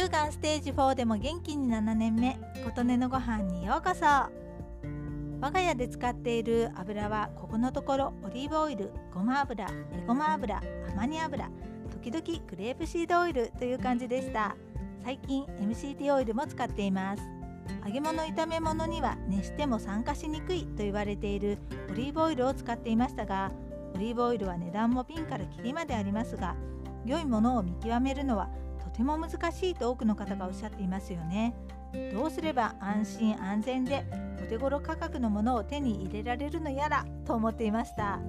乳がんステージ4でも元気に7年目琴音のご飯にようこそ。我が家で使っている油はここのところオリーブオイルごま油えごま油アマニ油時々グレープシードオイルという感じでした。最近 MCT オイルも使っています。揚げ物炒め物には熱しても酸化しにくいと言われているオリーブオイルを使っていましたがオリーブオイルは値段もピンからキリまでありますが良いものを見極めるのはとても難しいと多くの方がおっしゃっていますよね。どうすれば安心安全でお手頃価格のものを手に入れられるのやらと思っていました。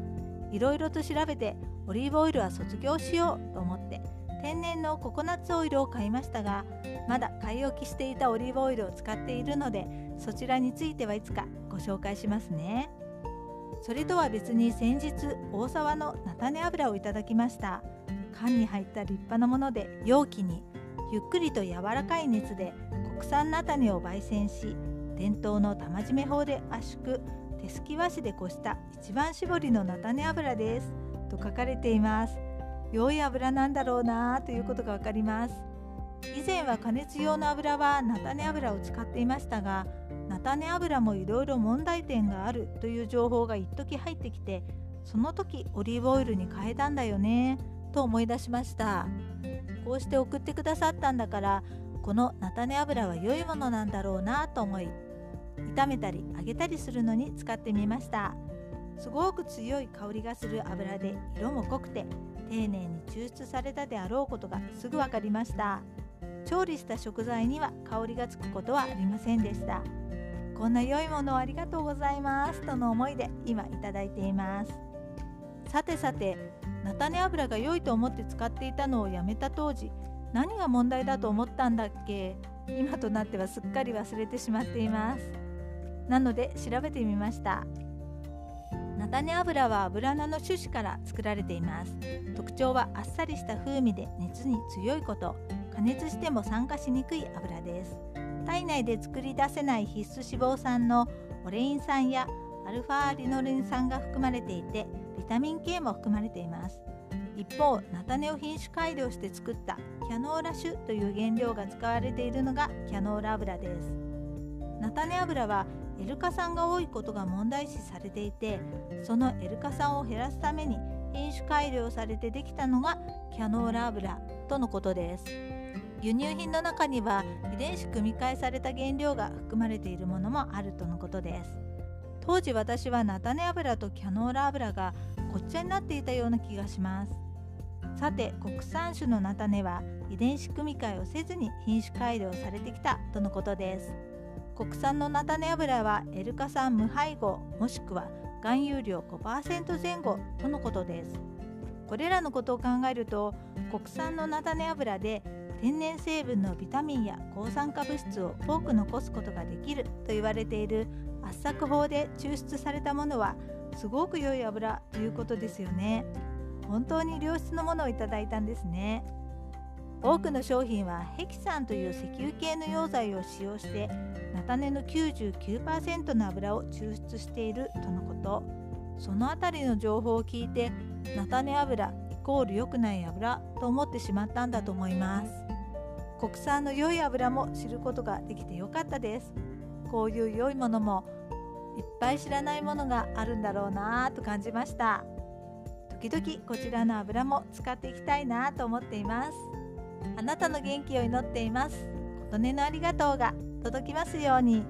いろいろと調べてオリーブオイルは卒業しようと思って天然のココナッツオイルを買いましたがまだ買い置きしていたオリーブオイルを使っているのでそちらについてはいつかご紹介しますね。それとは別に先日大沢の菜種油をいただきました。缶に入った立派なもので容器にゆっくりと柔らかい熱で国産菜種を焙煎し伝統の玉締め法で圧縮手すき和紙でこした一番搾りの菜種油です。と書かれています。良い油なんだろうなということがわかります。以前は加熱用の油は菜種油を使っていましたが菜種油もいろいろ問題点があるという情報が一時入ってきてその時オリーブオイルに変えたんだよね。と思い出しました。こうして送ってくださったんだからこの菜種油は良いものなんだろうなと思い炒めたり揚げたりするのに使ってみました。すごく強い香りがする油で色も濃くて丁寧に抽出されたであろうことがすぐ分かりました。調理した食材には香りがつくことはありませんでした。こんな良いものをありがとうございますとの思いで今いただいています。さてさて菜種油が良いと思って使っていたのをやめた当時何が問題だと思ったんだっけ？今となってはすっかり忘れてしまっています。なので調べてみました。菜種油は油菜の種子から作られています。特徴はあっさりした風味で熱に強いこと。加熱しても酸化しにくい油です。体内で作り出せない必須脂肪酸のオレイン酸やアルファリノレン酸が含まれていてビタミン K も含まれています。一方菜種を品種改良して作ったキャノーラ種という原料が使われているのがキャノーラ油です。菜種油はエルカ酸が多いことが問題視されていてそのエルカ酸を減らすために品種改良されてできたのがキャノーラ油とのことです。輸入品の中には遺伝子組み換えされた原料が含まれているものもあるとのことです。当時私は菜種油とキャノーラ油がごっちゃになっていたような気がします。さて国産種の菜種は遺伝子組み換えをせずに品種改良されてきたとのことです。国産の菜種油はエルカ酸無配合もしくは含有量5%前後とのことです。これらのことを考えると国産の菜種油で天然成分のビタミンや抗酸化物質を多く残すことができると言われている圧搾法で抽出されたものはすごく良い油ということですよね。本当に良質のものをいただいたんですね。多くの商品はヘキサンという石油系の溶剤を使用して菜種の99%の油を抽出しているとのこと。その辺りの情報を聞いて菜種油イコール良くない油と思ってしまったんだと思います。国産の良い油も知ることができて良かったです。こういう良いものもいっぱい知らないものがあるんだろうなぁと感じました。時々こちらの油も使っていきたいなと思っています。あなたの元気を祈っています。ことねのありがとうが届きますように。